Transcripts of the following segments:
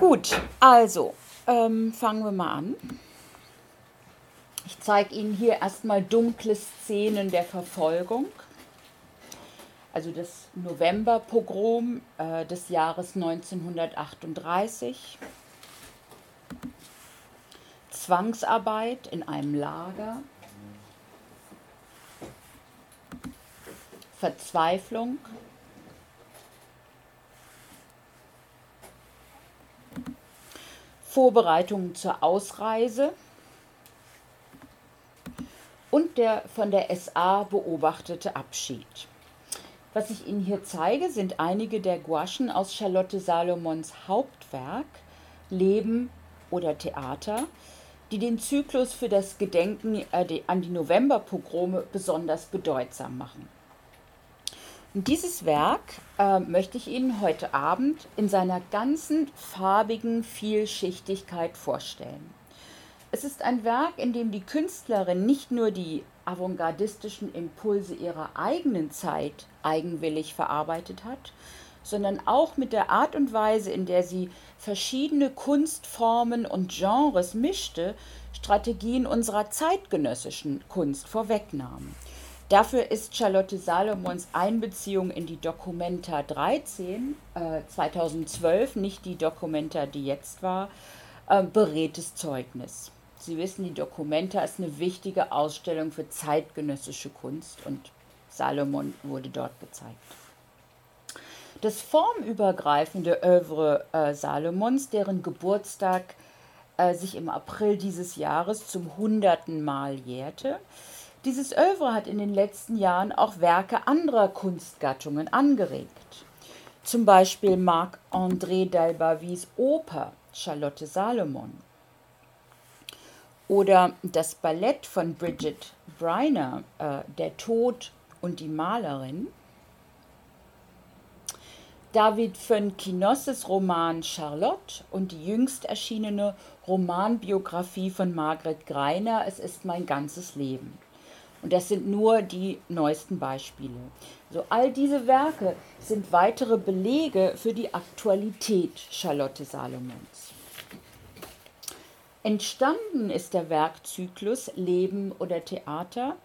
Gut, also ähm, fangen wir mal an. Ich zeige Ihnen hier erstmal dunkle Szenen der Verfolgung. Also das Novemberpogrom äh, des Jahres 1938. Zwangsarbeit in einem Lager. Verzweiflung. Vorbereitungen zur Ausreise und der von der SA beobachtete Abschied. Was ich Ihnen hier zeige, sind einige der Gouachen aus Charlotte Salomons Hauptwerk Leben oder Theater, die den Zyklus für das Gedenken äh, an die Novemberpogrome besonders bedeutsam machen. Dieses Werk äh, möchte ich Ihnen heute Abend in seiner ganzen farbigen Vielschichtigkeit vorstellen. Es ist ein Werk, in dem die Künstlerin nicht nur die avantgardistischen Impulse ihrer eigenen Zeit eigenwillig verarbeitet hat, sondern auch mit der Art und Weise, in der sie verschiedene Kunstformen und Genres mischte, Strategien unserer zeitgenössischen Kunst vorwegnahm. Dafür ist Charlotte Salomons Einbeziehung in die Documenta 13 äh, 2012, nicht die Documenta, die jetzt war, äh, beredtes Zeugnis. Sie wissen, die Documenta ist eine wichtige Ausstellung für zeitgenössische Kunst und Salomon wurde dort gezeigt. Das formübergreifende Övre äh, Salomons, deren Geburtstag äh, sich im April dieses Jahres zum hunderten Mal jährte, dieses Övre hat in den letzten Jahren auch Werke anderer Kunstgattungen angeregt. Zum Beispiel Marc-André Dalbavys Oper Charlotte Salomon oder das Ballett von Bridget Briner, äh, Der Tod und die Malerin. David von Kinosses Roman Charlotte und die jüngst erschienene Romanbiografie von Margret Greiner Es ist mein ganzes Leben. Und das sind nur die neuesten Beispiele. So, all diese Werke sind weitere Belege für die Aktualität Charlotte Salomons. Entstanden ist der Werkzyklus Leben oder Theater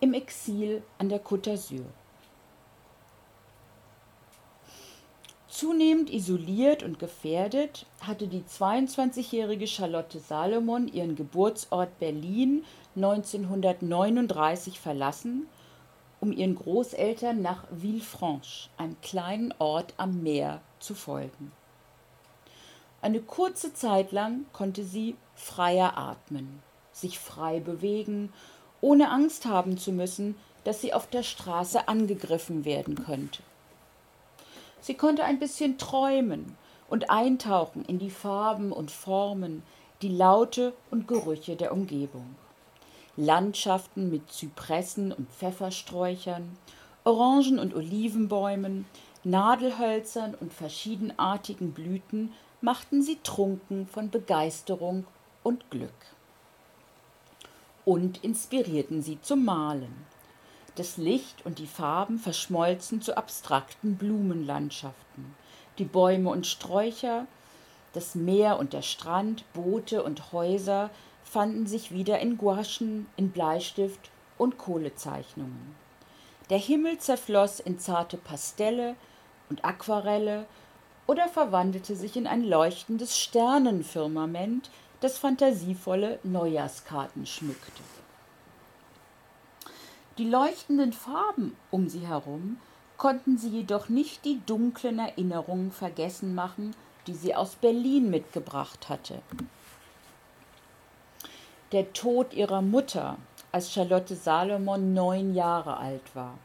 im Exil an der Côte d'Azur. Zunehmend isoliert und gefährdet hatte die 22-jährige Charlotte Salomon ihren Geburtsort Berlin 1939 verlassen, um ihren Großeltern nach Villefranche, einem kleinen Ort am Meer, zu folgen. Eine kurze Zeit lang konnte sie freier atmen, sich frei bewegen, ohne Angst haben zu müssen, dass sie auf der Straße angegriffen werden könnte. Sie konnte ein bisschen träumen und eintauchen in die Farben und Formen, die Laute und Gerüche der Umgebung. Landschaften mit Zypressen und Pfeffersträuchern, Orangen- und Olivenbäumen, Nadelhölzern und verschiedenartigen Blüten machten sie trunken von Begeisterung und Glück. Und inspirierten sie zum Malen. Das Licht und die Farben verschmolzen zu abstrakten Blumenlandschaften. Die Bäume und Sträucher, das Meer und der Strand, Boote und Häuser fanden sich wieder in Gouachen, in Bleistift und Kohlezeichnungen. Der Himmel zerfloss in zarte Pastelle und Aquarelle oder verwandelte sich in ein leuchtendes Sternenfirmament, das fantasievolle Neujahrskarten schmückte. Die leuchtenden Farben um sie herum konnten sie jedoch nicht die dunklen Erinnerungen vergessen machen, die sie aus Berlin mitgebracht hatte. Der Tod ihrer Mutter, als Charlotte Salomon neun Jahre alt war.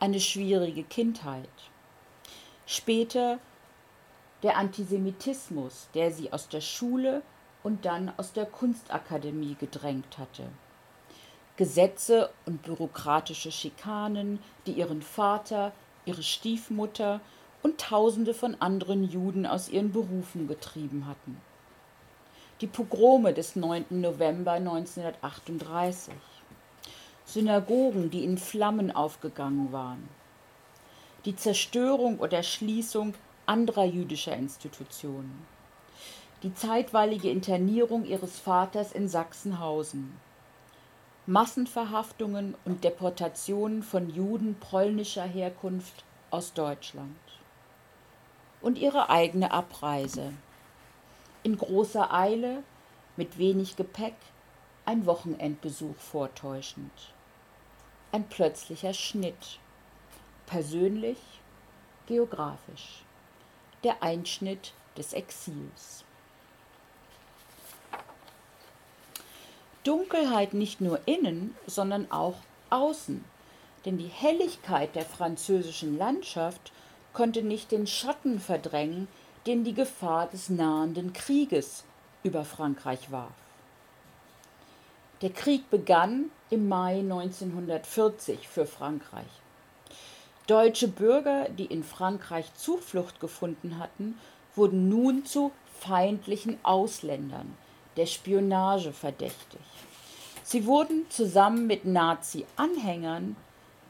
Eine schwierige Kindheit. Später der Antisemitismus, der sie aus der Schule und dann aus der Kunstakademie gedrängt hatte. Gesetze und bürokratische Schikanen, die ihren Vater, ihre Stiefmutter und Tausende von anderen Juden aus ihren Berufen getrieben hatten. Die Pogrome des 9. November 1938. Synagogen, die in Flammen aufgegangen waren die Zerstörung oder Schließung anderer jüdischer Institutionen. Die zeitweilige Internierung ihres Vaters in Sachsenhausen. Massenverhaftungen und Deportationen von Juden polnischer Herkunft aus Deutschland. Und ihre eigene Abreise. In großer Eile, mit wenig Gepäck, ein Wochenendbesuch vortäuschend. Ein plötzlicher Schnitt. Persönlich, geografisch. Der Einschnitt des Exils. Dunkelheit nicht nur innen, sondern auch außen. Denn die Helligkeit der französischen Landschaft konnte nicht den Schatten verdrängen, den die Gefahr des nahenden Krieges über Frankreich warf. Der Krieg begann im Mai 1940 für Frankreich. Deutsche Bürger, die in Frankreich Zuflucht gefunden hatten, wurden nun zu feindlichen Ausländern, der Spionage verdächtig. Sie wurden zusammen mit Nazi-Anhängern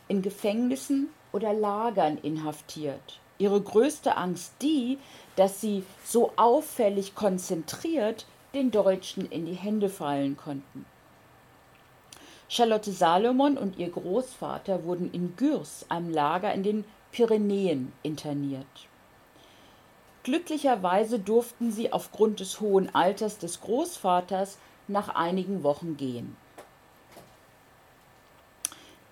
in Gefängnissen oder Lagern inhaftiert. Ihre größte Angst die, dass sie so auffällig konzentriert den Deutschen in die Hände fallen konnten. Charlotte Salomon und ihr Großvater wurden in Gürs, einem Lager in den Pyrenäen, interniert. Glücklicherweise durften sie aufgrund des hohen Alters des Großvaters nach einigen Wochen gehen.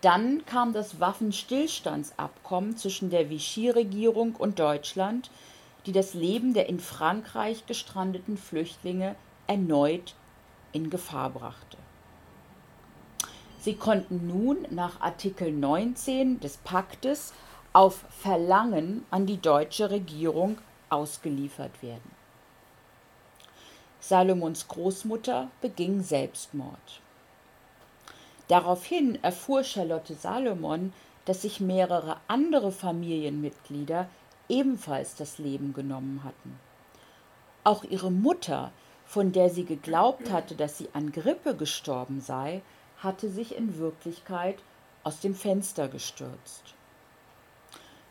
Dann kam das Waffenstillstandsabkommen zwischen der Vichy-Regierung und Deutschland, die das Leben der in Frankreich gestrandeten Flüchtlinge erneut in Gefahr brachte. Sie konnten nun nach Artikel 19 des Paktes auf Verlangen an die deutsche Regierung ausgeliefert werden. Salomons Großmutter beging Selbstmord. Daraufhin erfuhr Charlotte Salomon, dass sich mehrere andere Familienmitglieder ebenfalls das Leben genommen hatten. Auch ihre Mutter, von der sie geglaubt hatte, dass sie an Grippe gestorben sei, hatte sich in Wirklichkeit aus dem Fenster gestürzt.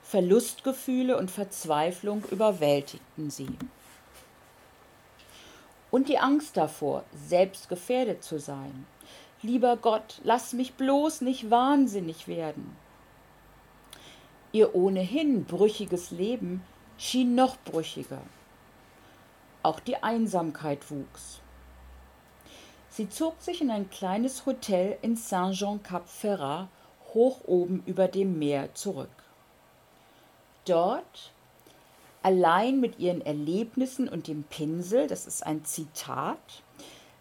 Verlustgefühle und Verzweiflung überwältigten sie. Und die Angst davor, selbst gefährdet zu sein, Lieber Gott, lass mich bloß nicht wahnsinnig werden. Ihr ohnehin brüchiges Leben schien noch brüchiger. Auch die Einsamkeit wuchs. Sie zog sich in ein kleines Hotel in Saint-Jean-Cap-Ferrat hoch oben über dem Meer zurück. Dort, allein mit ihren Erlebnissen und dem Pinsel, das ist ein Zitat,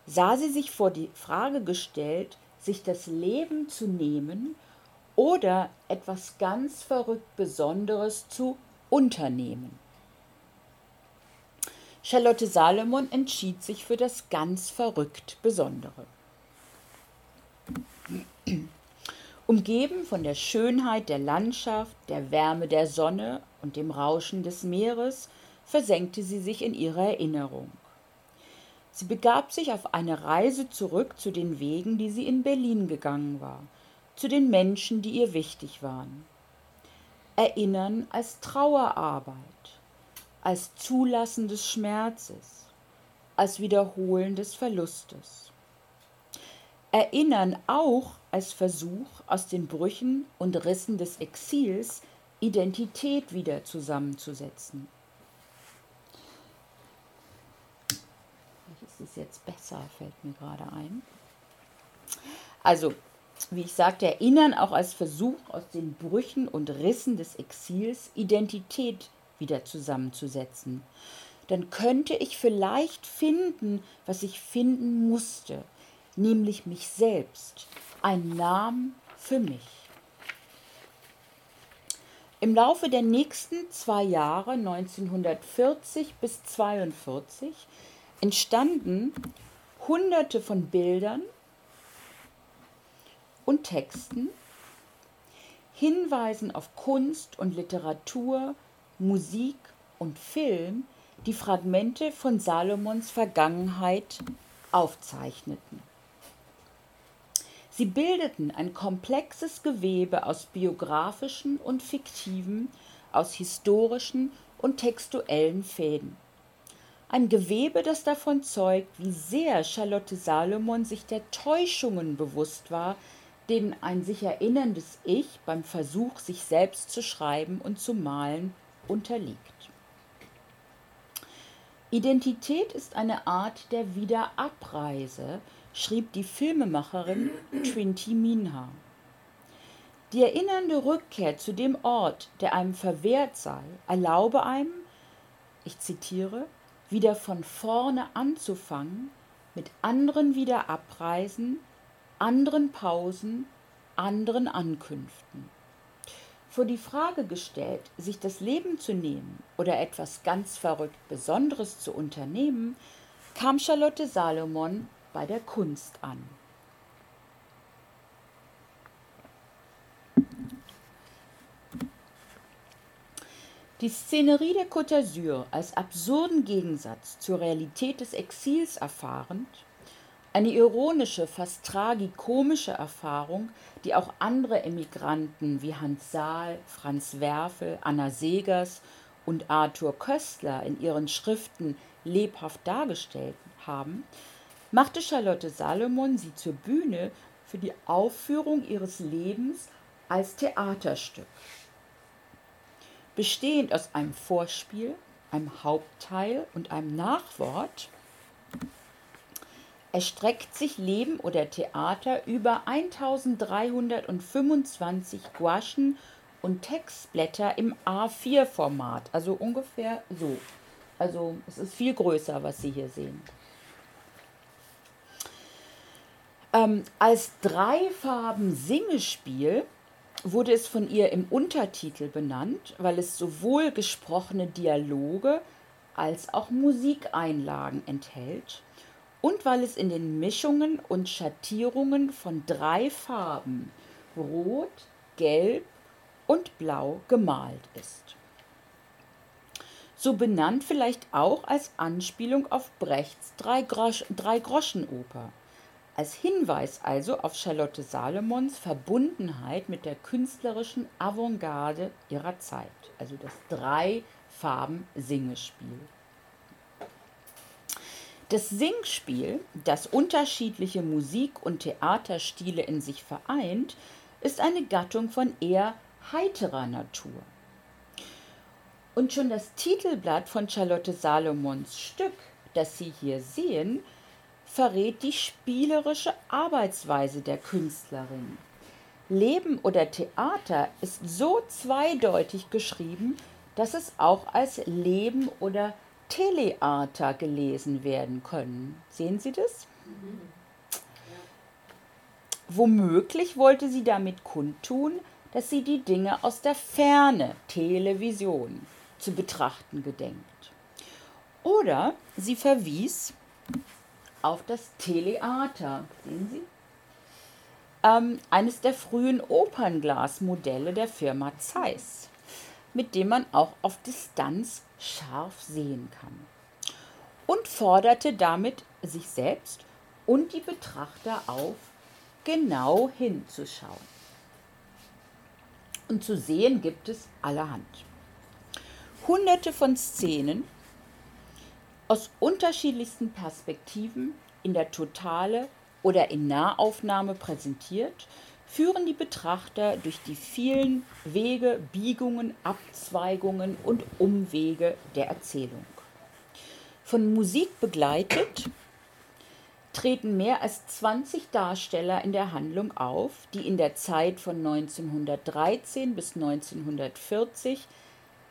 sah sie sich vor die Frage gestellt, sich das Leben zu nehmen oder etwas ganz verrückt Besonderes zu unternehmen. Charlotte Salomon entschied sich für das ganz verrückt Besondere. Umgeben von der Schönheit der Landschaft, der Wärme der Sonne und dem Rauschen des Meeres, versenkte sie sich in ihre Erinnerung. Sie begab sich auf eine Reise zurück zu den Wegen, die sie in Berlin gegangen war, zu den Menschen, die ihr wichtig waren. Erinnern als Trauerarbeit, als Zulassen des Schmerzes, als Wiederholen des Verlustes. Erinnern auch als Versuch, aus den Brüchen und Rissen des Exils Identität wieder zusammenzusetzen. ist jetzt besser, fällt mir gerade ein. Also, wie ich sagte, erinnern auch als Versuch, aus den Brüchen und Rissen des Exils Identität wieder zusammenzusetzen. Dann könnte ich vielleicht finden, was ich finden musste, nämlich mich selbst, einen Namen für mich. Im Laufe der nächsten zwei Jahre, 1940 bis 1942, entstanden hunderte von Bildern und Texten, Hinweisen auf Kunst und Literatur, Musik und Film, die Fragmente von Salomons Vergangenheit aufzeichneten. Sie bildeten ein komplexes Gewebe aus biografischen und fiktiven, aus historischen und textuellen Fäden. Ein Gewebe, das davon zeugt, wie sehr Charlotte Salomon sich der Täuschungen bewusst war, denen ein sich erinnerndes Ich beim Versuch, sich selbst zu schreiben und zu malen, unterliegt. Identität ist eine Art der Wiederabreise, schrieb die Filmemacherin Trinity Minha. Die erinnernde Rückkehr zu dem Ort, der einem verwehrt sei, erlaube einem, ich zitiere, wieder von vorne anzufangen, mit anderen Wiederabreisen, anderen Pausen, anderen Ankünften. Vor die Frage gestellt, sich das Leben zu nehmen oder etwas ganz verrückt Besonderes zu unternehmen, kam Charlotte Salomon bei der Kunst an. Die Szenerie der Côte d'Azur als absurden Gegensatz zur Realität des Exils erfahrend, eine ironische, fast tragikomische Erfahrung, die auch andere Emigranten wie Hans Saal, Franz Werfel, Anna Segers und Arthur Köstler in ihren Schriften lebhaft dargestellt haben, machte Charlotte Salomon sie zur Bühne für die Aufführung ihres Lebens als Theaterstück. Bestehend aus einem Vorspiel, einem Hauptteil und einem Nachwort erstreckt sich Leben oder Theater über 1325 Gouachen und Textblätter im A4-Format, also ungefähr so. Also es ist viel größer, was Sie hier sehen. Ähm, als Dreifarben-Singespiel wurde es von ihr im Untertitel benannt, weil es sowohl gesprochene Dialoge als auch Musikeinlagen enthält und weil es in den Mischungen und Schattierungen von drei Farben Rot, Gelb und Blau gemalt ist. So benannt vielleicht auch als Anspielung auf Brechts Drei-Groschen-Oper. Als Hinweis also auf Charlotte Salomons Verbundenheit mit der künstlerischen Avantgarde ihrer Zeit, also das Drei-Farben-Singespiel. Das Singspiel, das unterschiedliche Musik- und Theaterstile in sich vereint, ist eine Gattung von eher heiterer Natur. Und schon das Titelblatt von Charlotte Salomons Stück, das Sie hier sehen, verrät die spielerische Arbeitsweise der Künstlerin. Leben oder Theater ist so zweideutig geschrieben, dass es auch als Leben oder Teleater gelesen werden können. Sehen Sie das? Womöglich wollte sie damit kundtun, dass sie die Dinge aus der Ferne, Television, zu betrachten gedenkt. Oder sie verwies auf das Teleater, sehen Sie? Ähm, eines der frühen Opernglasmodelle der Firma Zeiss, mit dem man auch auf Distanz scharf sehen kann. Und forderte damit sich selbst und die Betrachter auf, genau hinzuschauen. Und zu sehen gibt es allerhand. Hunderte von Szenen aus unterschiedlichsten Perspektiven in der Totale oder in Nahaufnahme präsentiert führen die Betrachter durch die vielen Wege, Biegungen, Abzweigungen und Umwege der Erzählung. Von Musik begleitet treten mehr als 20 Darsteller in der Handlung auf, die in der Zeit von 1913 bis 1940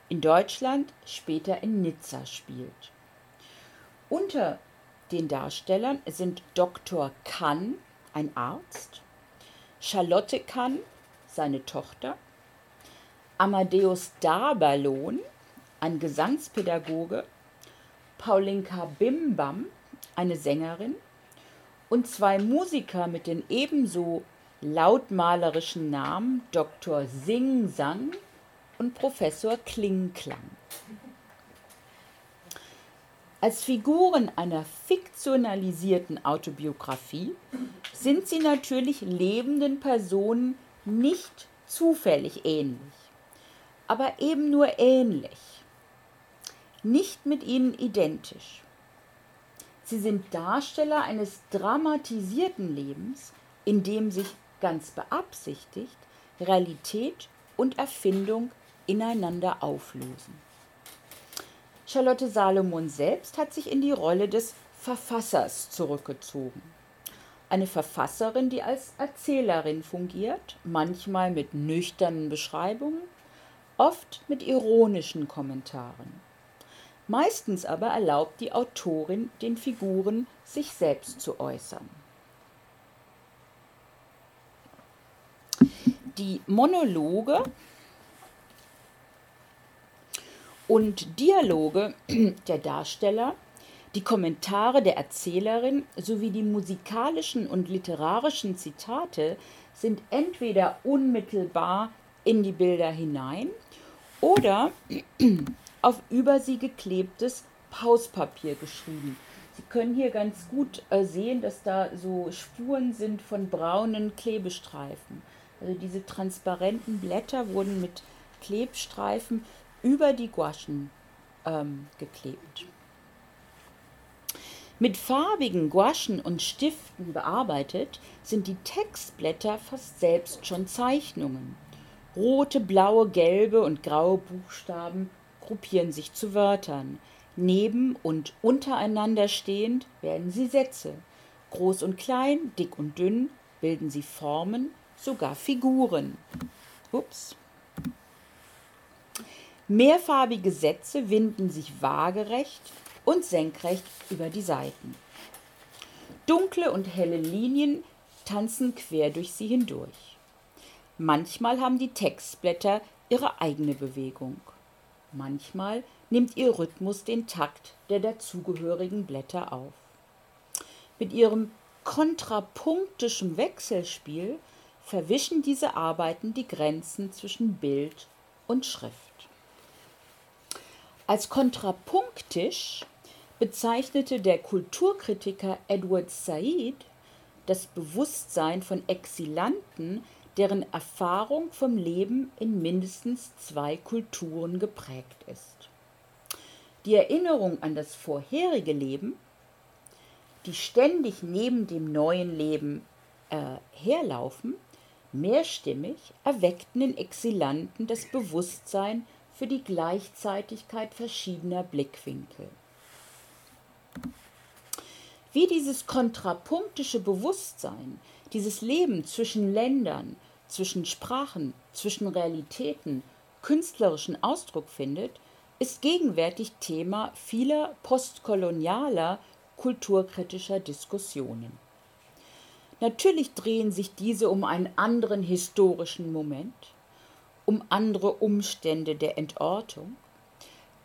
in Deutschland, später in Nizza spielt. Unter den Darstellern sind Dr. Kann, ein Arzt, Charlotte Kann, seine Tochter, Amadeus Daberlohn, ein Gesangspädagoge, Paulinka Bimbam, eine Sängerin, und zwei Musiker mit den ebenso lautmalerischen Namen Dr. Sing Sang und Professor Klingklang. Als Figuren einer fiktionalisierten Autobiografie sind sie natürlich lebenden Personen nicht zufällig ähnlich, aber eben nur ähnlich. nicht mit ihnen identisch. Sie sind Darsteller eines dramatisierten Lebens, in dem sich ganz beabsichtigt Realität und Erfindung ineinander auflösen. Charlotte Salomon selbst hat sich in die Rolle des Verfassers zurückgezogen. Eine Verfasserin, die als Erzählerin fungiert, manchmal mit nüchternen Beschreibungen, oft mit ironischen Kommentaren. Meistens aber erlaubt die Autorin den Figuren, sich selbst zu äußern. Die Monologe und Dialoge der Darsteller, die Kommentare der Erzählerin sowie die musikalischen und literarischen Zitate sind entweder unmittelbar in die Bilder hinein oder auf über sie geklebtes Pauspapier geschrieben. Sie können hier ganz gut äh, sehen, dass da so Spuren sind von braunen Klebestreifen. Also diese transparenten Blätter wurden mit Klebstreifen über die Gouachen ähm, geklebt. Mit farbigen Gouachen und Stiften bearbeitet sind die Textblätter fast selbst schon Zeichnungen. Rote, blaue, gelbe und graue Buchstaben gruppieren sich zu Wörtern. Neben und untereinander stehend werden sie Sätze. Groß und klein, dick und dünn bilden sie Formen, sogar Figuren. Ups. Mehrfarbige Sätze winden sich waagerecht und senkrecht über die Seiten. Dunkle und helle Linien tanzen quer durch sie hindurch. Manchmal haben die Textblätter ihre eigene Bewegung. Manchmal nimmt ihr Rhythmus den Takt der dazugehörigen Blätter auf. Mit ihrem kontrapunktischen Wechselspiel verwischen diese Arbeiten die Grenzen zwischen Bild und Schrift. Als kontrapunktisch bezeichnete der Kulturkritiker Edward Said das Bewusstsein von Exilanten deren Erfahrung vom Leben in mindestens zwei Kulturen geprägt ist. Die Erinnerung an das vorherige Leben, die ständig neben dem neuen Leben äh, herlaufen, mehrstimmig erweckten in Exilanten das Bewusstsein für die Gleichzeitigkeit verschiedener Blickwinkel. Wie dieses kontrapunktische Bewusstsein, dieses Leben zwischen Ländern, zwischen Sprachen, zwischen Realitäten künstlerischen Ausdruck findet, ist gegenwärtig Thema vieler postkolonialer kulturkritischer Diskussionen. Natürlich drehen sich diese um einen anderen historischen Moment, um andere Umstände der Entortung.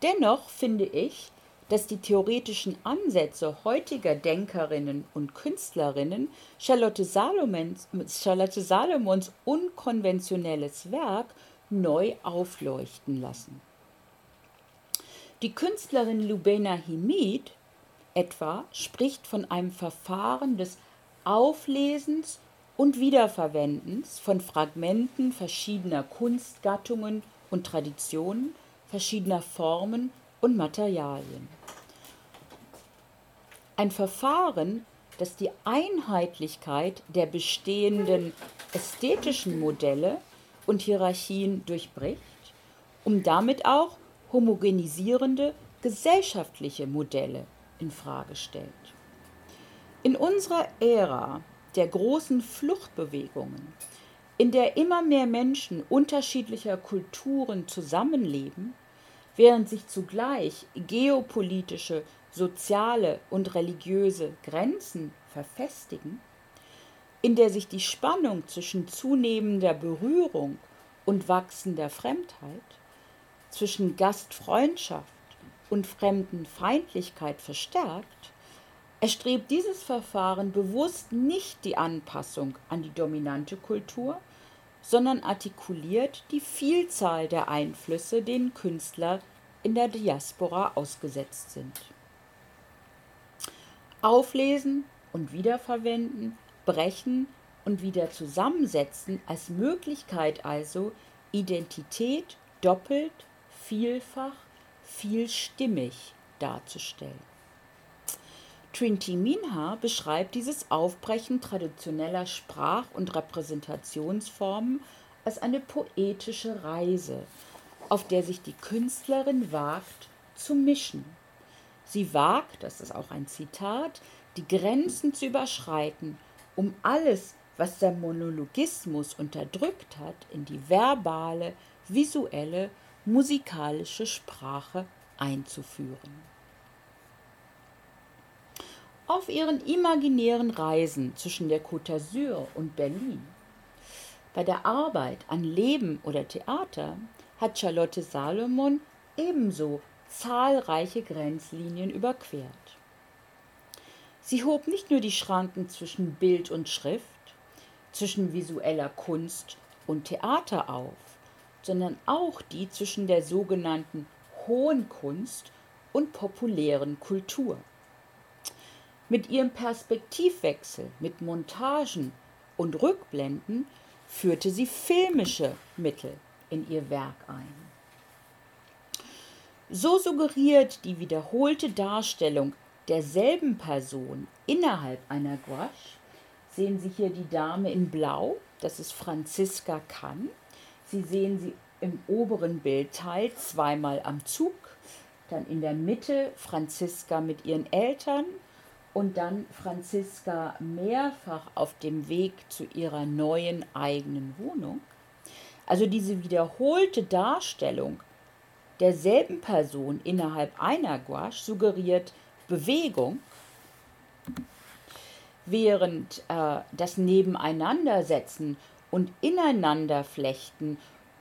Dennoch finde ich, dass die theoretischen Ansätze heutiger Denkerinnen und Künstlerinnen Charlotte Salomons, Charlotte Salomons unkonventionelles Werk neu aufleuchten lassen. Die Künstlerin Lubena Himid etwa spricht von einem Verfahren des Auflesens und Wiederverwendens von Fragmenten verschiedener Kunstgattungen und Traditionen, verschiedener Formen und Materialien. Ein Verfahren, das die Einheitlichkeit der bestehenden ästhetischen Modelle und Hierarchien durchbricht, um damit auch homogenisierende gesellschaftliche Modelle in Frage stellt. In unserer Ära der großen Fluchtbewegungen, in der immer mehr Menschen unterschiedlicher Kulturen zusammenleben, während sich zugleich geopolitische, soziale und religiöse Grenzen verfestigen, in der sich die Spannung zwischen zunehmender Berührung und wachsender Fremdheit, zwischen Gastfreundschaft und Fremdenfeindlichkeit verstärkt, erstrebt dieses Verfahren bewusst nicht die Anpassung an die dominante Kultur, sondern artikuliert die Vielzahl der Einflüsse, denen Künstler in der Diaspora ausgesetzt sind. Auflesen und wiederverwenden, brechen und wieder zusammensetzen als Möglichkeit also, Identität doppelt, vielfach, vielstimmig darzustellen. Trinity Minha beschreibt dieses Aufbrechen traditioneller Sprach- und Repräsentationsformen als eine poetische Reise, auf der sich die Künstlerin wagt zu mischen. Sie wagt, das ist auch ein Zitat, die Grenzen zu überschreiten, um alles, was der Monologismus unterdrückt hat, in die verbale, visuelle, musikalische Sprache einzuführen. Auf ihren imaginären Reisen zwischen der Côte d'Azur und Berlin, bei der Arbeit an Leben oder Theater, hat Charlotte Salomon ebenso zahlreiche Grenzlinien überquert. Sie hob nicht nur die Schranken zwischen Bild und Schrift, zwischen visueller Kunst und Theater auf, sondern auch die zwischen der sogenannten hohen Kunst und populären Kultur. Mit ihrem Perspektivwechsel, mit Montagen und Rückblenden führte sie filmische Mittel in ihr Werk ein. So suggeriert die wiederholte Darstellung derselben Person innerhalb einer Gouache, sehen Sie hier die Dame in Blau, das ist Franziska Kann. Sie sehen sie im oberen Bildteil zweimal am Zug, dann in der Mitte Franziska mit ihren Eltern und dann Franziska mehrfach auf dem Weg zu ihrer neuen eigenen Wohnung. Also diese wiederholte Darstellung derselben Person innerhalb einer Gouache suggeriert Bewegung, während äh, das Nebeneinandersetzen und Ineinanderflechten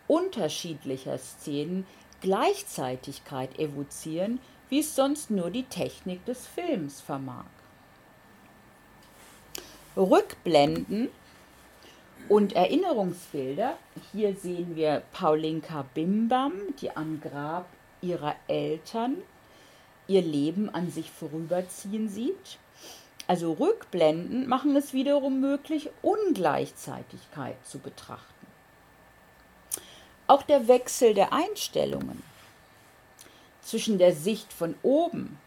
unterschiedlicher Szenen Gleichzeitigkeit evozieren, wie es sonst nur die Technik des Films vermag. Rückblenden und Erinnerungsbilder. Hier sehen wir Paulinka Bimbam, die am Grab ihrer Eltern ihr Leben an sich vorüberziehen sieht. Also Rückblenden machen es wiederum möglich, Ungleichzeitigkeit zu betrachten. Auch der Wechsel der Einstellungen zwischen der Sicht von oben,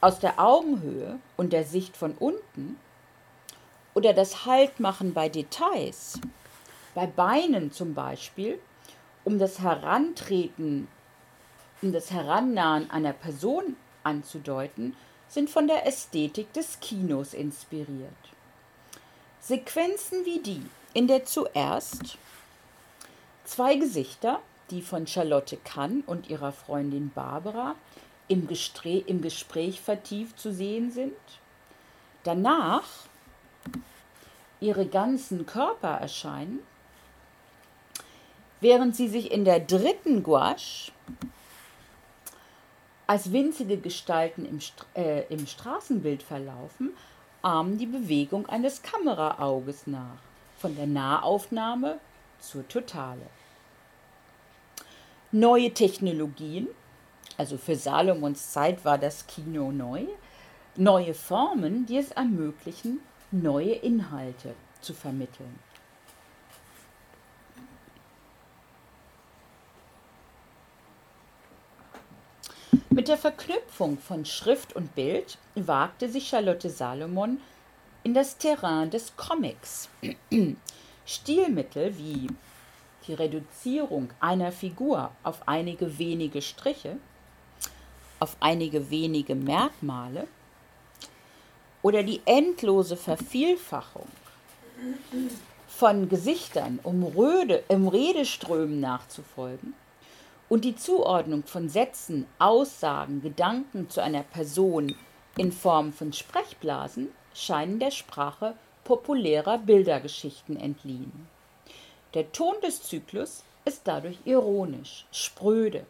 aus der Augenhöhe und der Sicht von unten oder das Haltmachen bei Details, bei Beinen zum Beispiel, um das Herantreten, um das Herannahen einer Person anzudeuten, sind von der Ästhetik des Kinos inspiriert. Sequenzen wie die, in der zuerst zwei Gesichter, die von Charlotte Kann und ihrer Freundin Barbara im Gespräch, im Gespräch vertieft zu sehen sind, danach ihre ganzen Körper erscheinen, während sie sich in der dritten Gouache als winzige Gestalten im, äh, im Straßenbild verlaufen, ahmen die Bewegung eines Kameraauges nach, von der Nahaufnahme zur Totale. Neue Technologien, also für Salomons Zeit war das Kino neu, neue Formen, die es ermöglichen, neue Inhalte zu vermitteln. Mit der Verknüpfung von Schrift und Bild wagte sich Charlotte Salomon in das Terrain des Comics. Stilmittel wie die Reduzierung einer Figur auf einige wenige Striche, auf einige wenige Merkmale oder die endlose Vervielfachung von Gesichtern, um, Röde, um Redeströmen nachzufolgen und die Zuordnung von Sätzen, Aussagen, Gedanken zu einer Person in Form von Sprechblasen scheinen der Sprache populärer Bildergeschichten entliehen. Der Ton des Zyklus ist dadurch ironisch, spröde,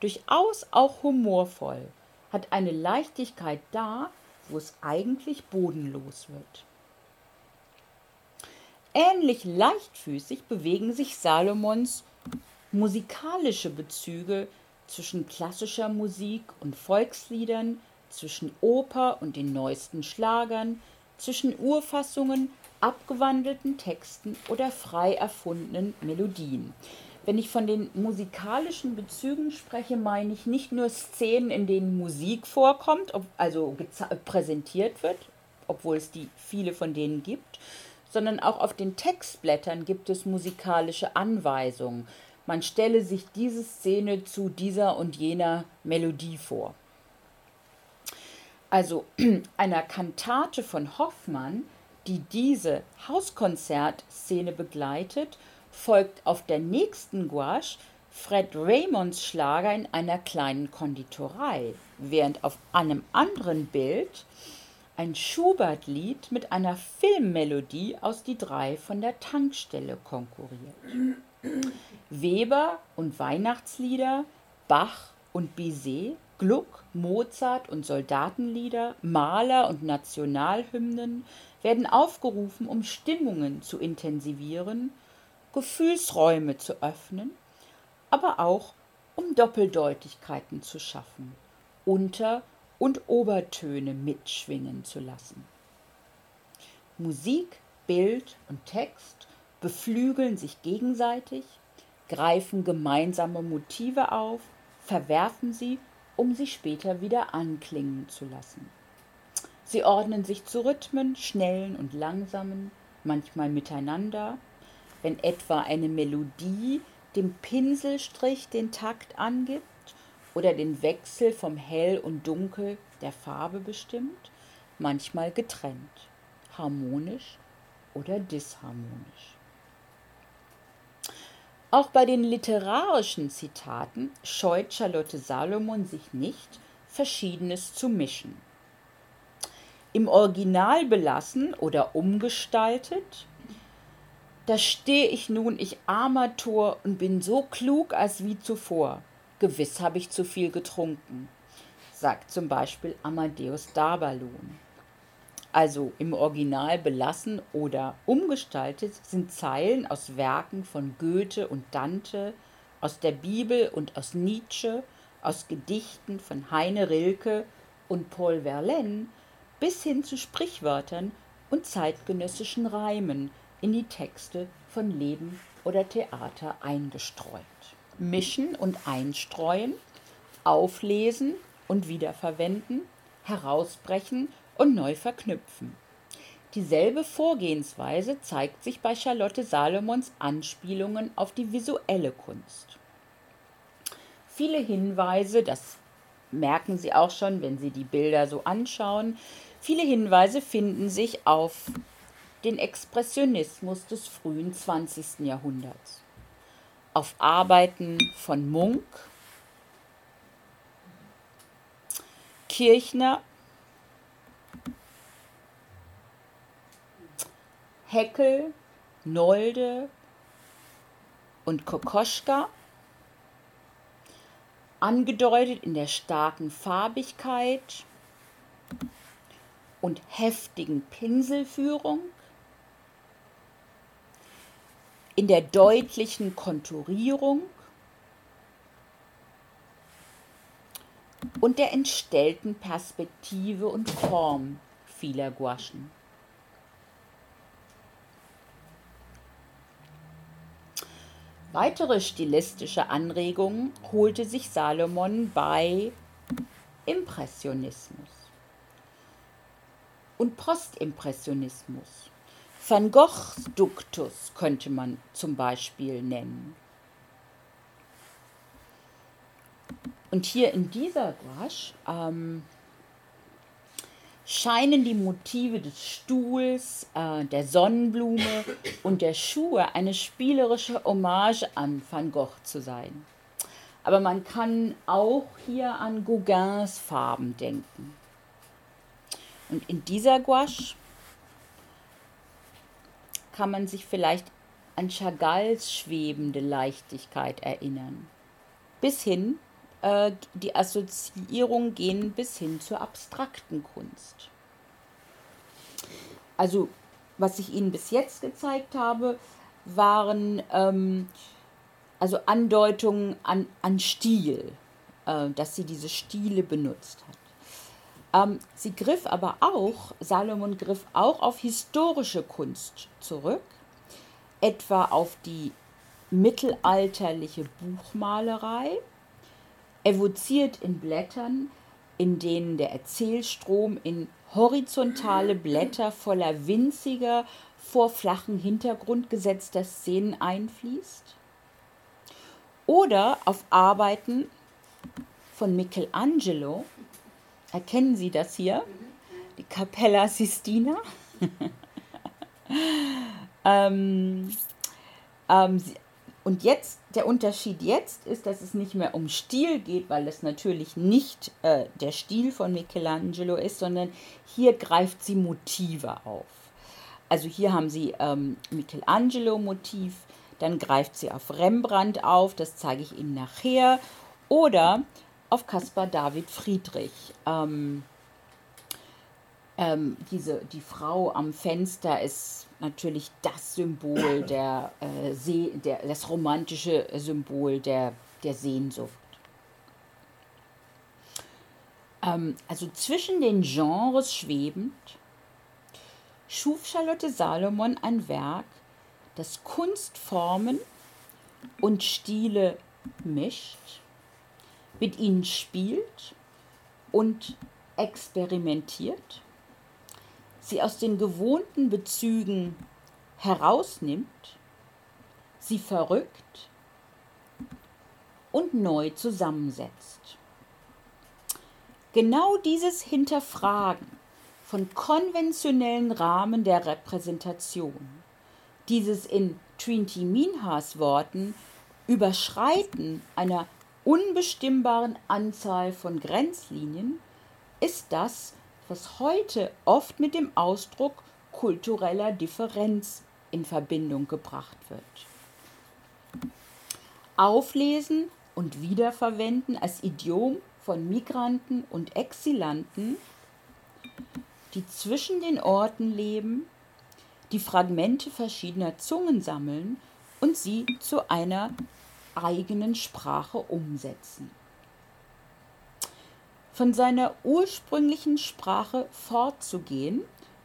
durchaus auch humorvoll, hat eine Leichtigkeit da, wo es eigentlich bodenlos wird. Ähnlich leichtfüßig bewegen sich Salomons musikalische Bezüge zwischen klassischer Musik und Volksliedern, zwischen Oper und den neuesten Schlagern, zwischen Urfassungen, abgewandelten Texten oder frei erfundenen Melodien. Wenn ich von den musikalischen Bezügen spreche, meine ich nicht nur Szenen, in denen Musik vorkommt, also präsentiert wird, obwohl es die viele von denen gibt, sondern auch auf den Textblättern gibt es musikalische Anweisungen. Man stelle sich diese Szene zu dieser und jener Melodie vor. Also einer Kantate von Hoffmann, die diese Hauskonzertszene begleitet, folgt auf der nächsten Gouache Fred Raymonds Schlager in einer kleinen Konditorei, während auf einem anderen Bild ein Schubert-Lied mit einer Filmmelodie aus Die drei von der Tankstelle konkurriert. Weber und Weihnachtslieder, Bach und Bizet, Gluck, Mozart und Soldatenlieder, Maler und Nationalhymnen werden aufgerufen, um Stimmungen zu intensivieren Gefühlsräume zu öffnen, aber auch um Doppeldeutigkeiten zu schaffen, Unter- und Obertöne mitschwingen zu lassen. Musik, Bild und Text beflügeln sich gegenseitig, greifen gemeinsame Motive auf, verwerfen sie, um sie später wieder anklingen zu lassen. Sie ordnen sich zu Rhythmen, schnellen und langsamen, manchmal miteinander, wenn etwa eine Melodie dem Pinselstrich den Takt angibt oder den Wechsel vom Hell und Dunkel der Farbe bestimmt, manchmal getrennt, harmonisch oder disharmonisch. Auch bei den literarischen Zitaten scheut Charlotte Salomon sich nicht, Verschiedenes zu mischen. Im Original belassen oder umgestaltet da steh ich nun, ich armer Tor, und bin so klug als wie zuvor. Gewiss habe ich zu viel getrunken, sagt zum Beispiel Amadeus Dabalon. Also im Original belassen oder umgestaltet sind Zeilen aus Werken von Goethe und Dante, aus der Bibel und aus Nietzsche, aus Gedichten von Heine Rilke und Paul Verlaine bis hin zu Sprichwörtern und zeitgenössischen Reimen, in die Texte von Leben oder Theater eingestreut. Mischen und einstreuen, auflesen und wiederverwenden, herausbrechen und neu verknüpfen. Dieselbe Vorgehensweise zeigt sich bei Charlotte Salomons Anspielungen auf die visuelle Kunst. Viele Hinweise, das merken Sie auch schon, wenn Sie die Bilder so anschauen, viele Hinweise finden sich auf den Expressionismus des frühen 20. Jahrhunderts. Auf Arbeiten von Munk, Kirchner, Heckel, Nolde und Kokoschka, angedeutet in der starken Farbigkeit und heftigen Pinselführung, in der deutlichen Konturierung und der entstellten Perspektive und Form vieler Gouachen. Weitere stilistische Anregungen holte sich Salomon bei Impressionismus und Postimpressionismus Van Goghs Duktus könnte man zum Beispiel nennen. Und hier in dieser Gouache ähm, scheinen die Motive des Stuhls, äh, der Sonnenblume und der Schuhe eine spielerische Hommage an Van Gogh zu sein. Aber man kann auch hier an Gauguins Farben denken. Und in dieser Gouache kann man sich vielleicht an Chagalls schwebende Leichtigkeit erinnern. Bis hin, äh, die Assoziierungen gehen bis hin zur abstrakten Kunst. Also, was ich Ihnen bis jetzt gezeigt habe, waren ähm, also Andeutungen an, an Stil, äh, dass sie diese Stile benutzt hat. Ähm, sie griff aber auch, Salomon griff auch auf historische Kunst zurück, etwa auf die mittelalterliche Buchmalerei, evoziert in Blättern, in denen der Erzählstrom in horizontale Blätter voller winziger, vor flachen Hintergrund gesetzter Szenen einfließt. Oder auf Arbeiten von Michelangelo, erkennen Sie das hier, die Capella Sistina. ähm, ähm, und jetzt, der Unterschied jetzt ist, dass es nicht mehr um Stil geht, weil es natürlich nicht äh, der Stil von Michelangelo ist, sondern hier greift sie Motive auf. Also hier haben sie ähm, Michelangelo-Motiv, dann greift sie auf Rembrandt auf, das zeige ich Ihnen nachher, oder auf Caspar David Friedrich. Ähm, ähm, diese, die Frau am Fenster ist natürlich das Symbol der, äh, See, der das romantische Symbol der, der Sehnsucht. Ähm, also zwischen den Genres schwebend schuf Charlotte Salomon ein Werk, das Kunstformen und Stile mischt, mit ihnen spielt und experimentiert sie aus den gewohnten Bezügen herausnimmt, sie verrückt und neu zusammensetzt. Genau dieses Hinterfragen von konventionellen Rahmen der Repräsentation, dieses in Trinity Minhas Worten Überschreiten einer unbestimmbaren Anzahl von Grenzlinien, ist das, was heute oft mit dem Ausdruck kultureller Differenz in Verbindung gebracht wird. Auflesen und Wiederverwenden als Idiom von Migranten und Exilanten, die zwischen den Orten leben, die Fragmente verschiedener Zungen sammeln und sie zu einer eigenen Sprache umsetzen von seiner ursprünglichen Sprache fortzugehen,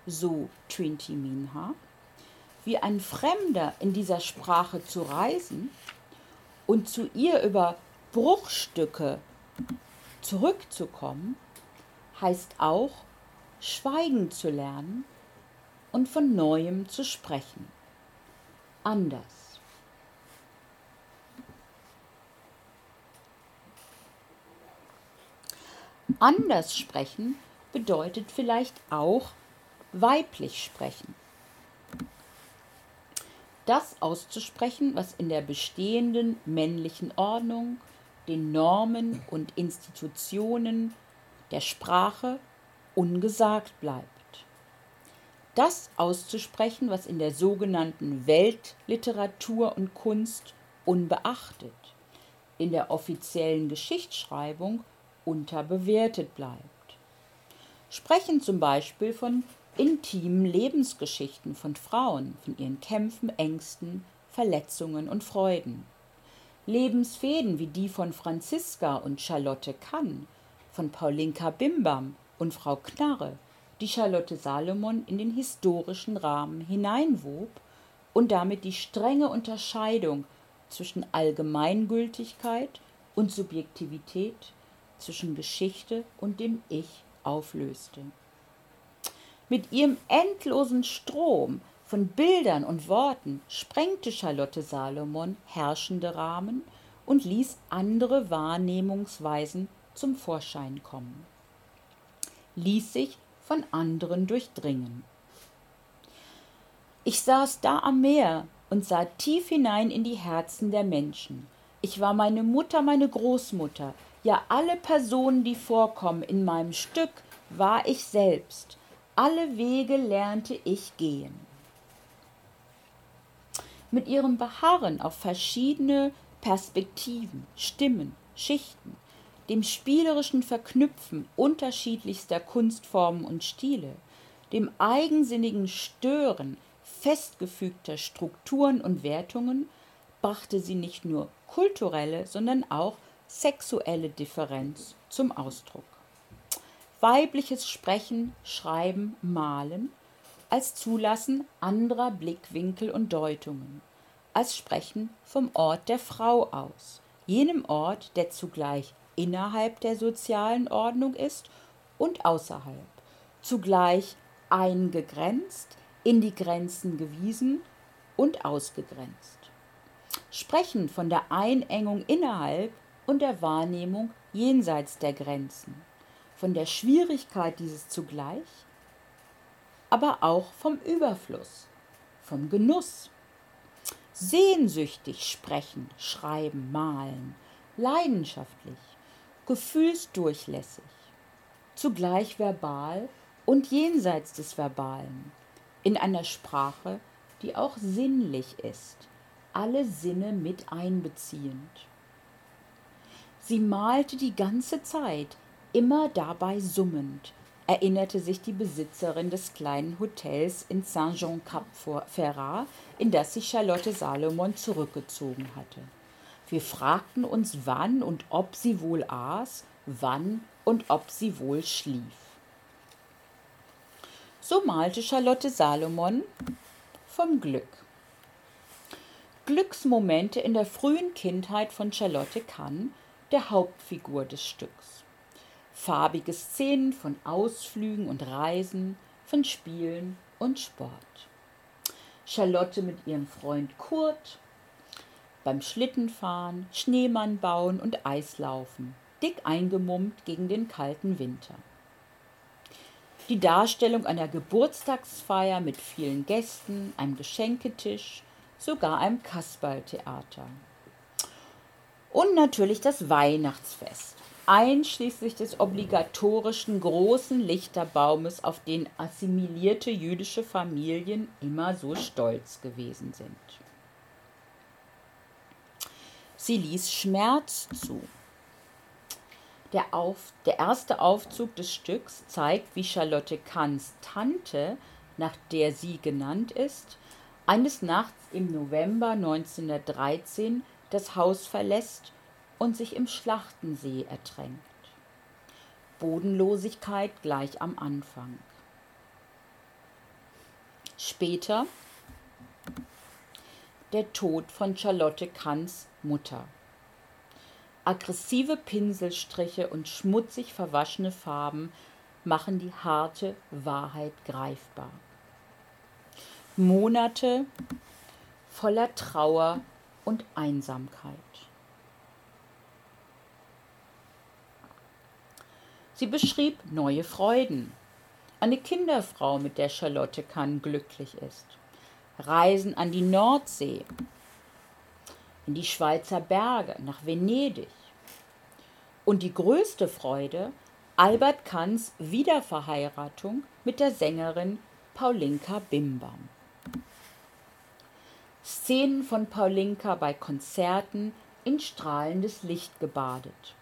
so Trinity Minha, wie ein Fremder in dieser Sprache zu reisen und zu ihr über Bruchstücke zurückzukommen, heißt auch schweigen zu lernen und von neuem zu sprechen. Anders. Anders sprechen bedeutet vielleicht auch weiblich sprechen. Das auszusprechen, was in der bestehenden männlichen Ordnung, den Normen und Institutionen der Sprache ungesagt bleibt. Das auszusprechen, was in der sogenannten Weltliteratur und Kunst unbeachtet, in der offiziellen Geschichtsschreibung unterbewertet bleibt. Sprechen zum Beispiel von intimen Lebensgeschichten von Frauen, von ihren Kämpfen, Ängsten, Verletzungen und Freuden. Lebensfäden wie die von Franziska und Charlotte Kann, von Paulinka Bimbam und Frau Knarre, die Charlotte Salomon in den historischen Rahmen hineinwob und damit die strenge Unterscheidung zwischen Allgemeingültigkeit und Subjektivität zwischen Geschichte und dem Ich auflöste. Mit ihrem endlosen Strom von Bildern und Worten sprengte Charlotte Salomon herrschende Rahmen und ließ andere Wahrnehmungsweisen zum Vorschein kommen, ließ sich von anderen durchdringen. Ich saß da am Meer und sah tief hinein in die Herzen der Menschen. Ich war meine Mutter, meine Großmutter, ja alle Personen, die vorkommen in meinem Stück, war ich selbst. Alle Wege lernte ich gehen. Mit ihrem Beharren auf verschiedene Perspektiven, Stimmen, Schichten, dem spielerischen Verknüpfen unterschiedlichster Kunstformen und Stile, dem eigensinnigen Stören festgefügter Strukturen und Wertungen, brachte sie nicht nur kulturelle, sondern auch sexuelle Differenz zum Ausdruck. Weibliches Sprechen, Schreiben, Malen als Zulassen anderer Blickwinkel und Deutungen, als Sprechen vom Ort der Frau aus, jenem Ort, der zugleich innerhalb der sozialen Ordnung ist und außerhalb, zugleich eingegrenzt, in die Grenzen gewiesen und ausgegrenzt. Sprechen von der Einengung innerhalb und der Wahrnehmung jenseits der Grenzen, von der Schwierigkeit dieses zugleich, aber auch vom Überfluss, vom Genuss. Sehnsüchtig sprechen, schreiben, malen, leidenschaftlich, gefühlsdurchlässig, zugleich verbal und jenseits des Verbalen, in einer Sprache, die auch sinnlich ist, alle Sinne mit einbeziehend. Sie malte die ganze Zeit, immer dabei summend, erinnerte sich die Besitzerin des kleinen Hotels in Saint-Jean-Cap-Ferrat, in das sich Charlotte Salomon zurückgezogen hatte. Wir fragten uns, wann und ob sie wohl aß, wann und ob sie wohl schlief. So malte Charlotte Salomon vom Glück. Glücksmomente in der frühen Kindheit von Charlotte Kann, der Hauptfigur des Stücks. Farbige Szenen von Ausflügen und Reisen, von Spielen und Sport. Charlotte mit ihrem Freund Kurt, beim Schlittenfahren, Schneemann bauen und Eislaufen, dick eingemummt gegen den kalten Winter. Die Darstellung einer Geburtstagsfeier mit vielen Gästen, einem Geschenketisch, sogar einem Kasperltheater. Und natürlich das Weihnachtsfest, einschließlich des obligatorischen großen Lichterbaumes, auf den assimilierte jüdische Familien immer so stolz gewesen sind. Sie ließ Schmerz zu. Der, Auf, der erste Aufzug des Stücks zeigt, wie Charlotte Kahns Tante, nach der sie genannt ist, eines Nachts im November 1913 das Haus verlässt und sich im Schlachtensee ertränkt. Bodenlosigkeit gleich am Anfang. Später der Tod von Charlotte Kahns Mutter. Aggressive Pinselstriche und schmutzig verwaschene Farben machen die harte Wahrheit greifbar. Monate voller Trauer und Einsamkeit. Sie beschrieb neue Freuden, eine Kinderfrau, mit der Charlotte Kahn glücklich ist. Reisen an die Nordsee, in die Schweizer Berge, nach Venedig. Und die größte Freude, Albert Kahns Wiederverheiratung mit der Sängerin Paulinka Bimbam. Szenen von Paulinka bei Konzerten in strahlendes Licht gebadet.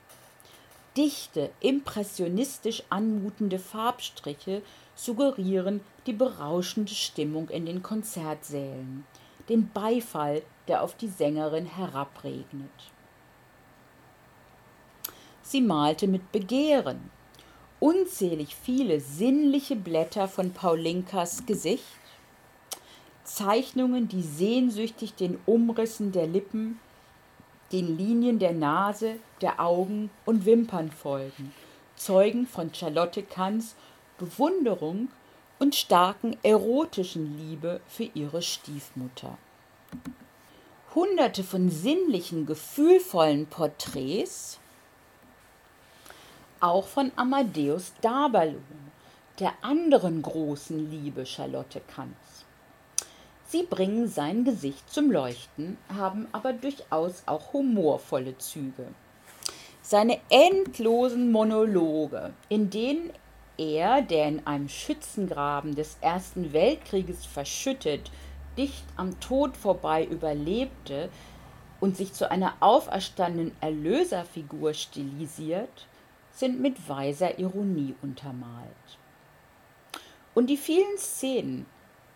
Dichte, impressionistisch anmutende Farbstriche suggerieren die berauschende Stimmung in den Konzertsälen, den Beifall, der auf die Sängerin herabregnet. Sie malte mit Begehren. Unzählig viele sinnliche Blätter von Paulinkas Gesicht, Zeichnungen, die sehnsüchtig den Umrissen der Lippen, den Linien der Nase, der Augen und Wimpern folgen, zeugen von Charlotte Kahns Bewunderung und starken erotischen Liebe für ihre Stiefmutter. Hunderte von sinnlichen, gefühlvollen Porträts, auch von Amadeus Dabalon, der anderen großen Liebe Charlotte Kanz. Sie bringen sein Gesicht zum Leuchten, haben aber durchaus auch humorvolle Züge. Seine endlosen Monologe, in denen er, der in einem Schützengraben des Ersten Weltkrieges verschüttet, dicht am Tod vorbei überlebte und sich zu einer auferstandenen Erlöserfigur stilisiert, sind mit weiser Ironie untermalt. Und die vielen Szenen,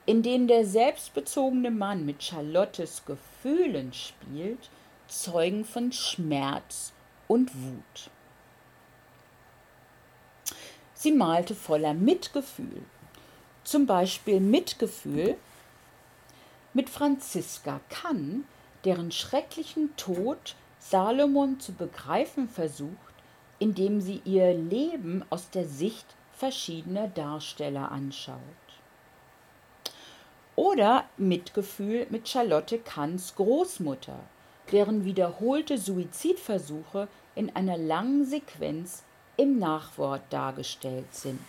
in denen der selbstbezogene Mann mit Charlottes Gefühlen spielt, zeugen von Schmerz und Wut. Sie malte voller Mitgefühl. Zum Beispiel Mitgefühl mit Franziska Kann, deren schrecklichen Tod Salomon zu begreifen versucht, indem sie ihr Leben aus der Sicht verschiedener Darsteller anschaut. Oder Mitgefühl mit Charlotte Kanns Großmutter, deren wiederholte Suizidversuche in einer langen Sequenz im Nachwort dargestellt sind.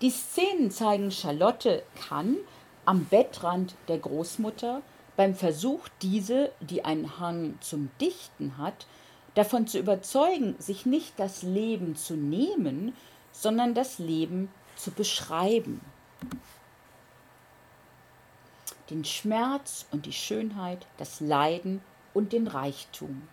Die Szenen zeigen Charlotte Kann am Bettrand der Großmutter beim Versuch, diese, die einen Hang zum Dichten hat, davon zu überzeugen, sich nicht das Leben zu nehmen, sondern das Leben zu beschreiben. Den Schmerz und die Schönheit, das Leiden und den Reichtum.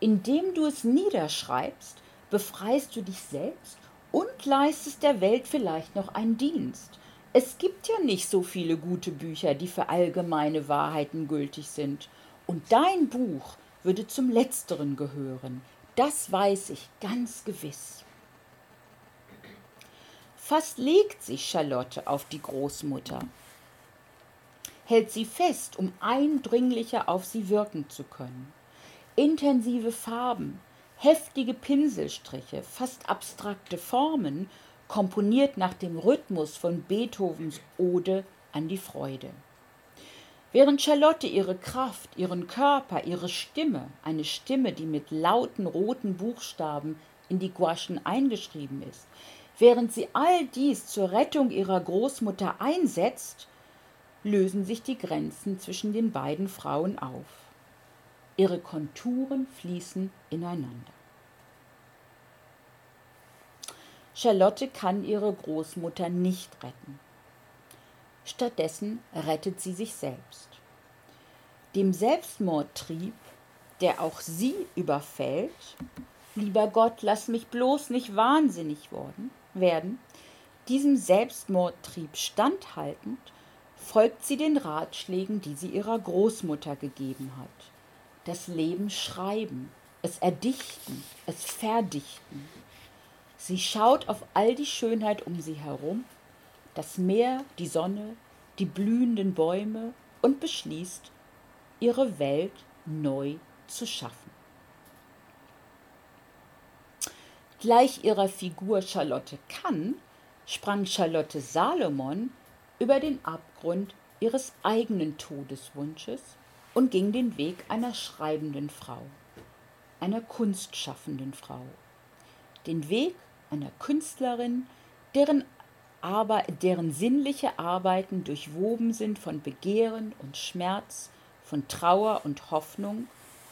Indem du es niederschreibst, befreist du dich selbst und leistest der Welt vielleicht noch einen Dienst. Es gibt ja nicht so viele gute Bücher, die für allgemeine Wahrheiten gültig sind. Und dein Buch würde zum letzteren gehören. Das weiß ich ganz gewiss. Fast legt sich Charlotte auf die Großmutter, hält sie fest, um eindringlicher auf sie wirken zu können. Intensive Farben, heftige Pinselstriche, fast abstrakte Formen, komponiert nach dem Rhythmus von Beethovens Ode an die Freude. Während Charlotte ihre Kraft, ihren Körper, ihre Stimme, eine Stimme, die mit lauten roten Buchstaben in die Gouachen eingeschrieben ist, während sie all dies zur Rettung ihrer Großmutter einsetzt, lösen sich die Grenzen zwischen den beiden Frauen auf. Ihre Konturen fließen ineinander. Charlotte kann ihre Großmutter nicht retten. Stattdessen rettet sie sich selbst. Dem Selbstmordtrieb, der auch sie überfällt, lieber Gott, lass mich bloß nicht wahnsinnig worden, werden, diesem Selbstmordtrieb standhaltend, folgt sie den Ratschlägen, die sie ihrer Großmutter gegeben hat. Das Leben schreiben, es erdichten, es verdichten, Sie schaut auf all die Schönheit um sie herum, das Meer, die Sonne, die blühenden Bäume und beschließt, ihre Welt neu zu schaffen. Gleich ihrer Figur Charlotte Kann sprang Charlotte Salomon über den Abgrund ihres eigenen Todeswunsches und ging den Weg einer schreibenden Frau, einer kunstschaffenden Frau. Den Weg einer Künstlerin, deren, aber, deren sinnliche Arbeiten durchwoben sind von Begehren und Schmerz, von Trauer und Hoffnung,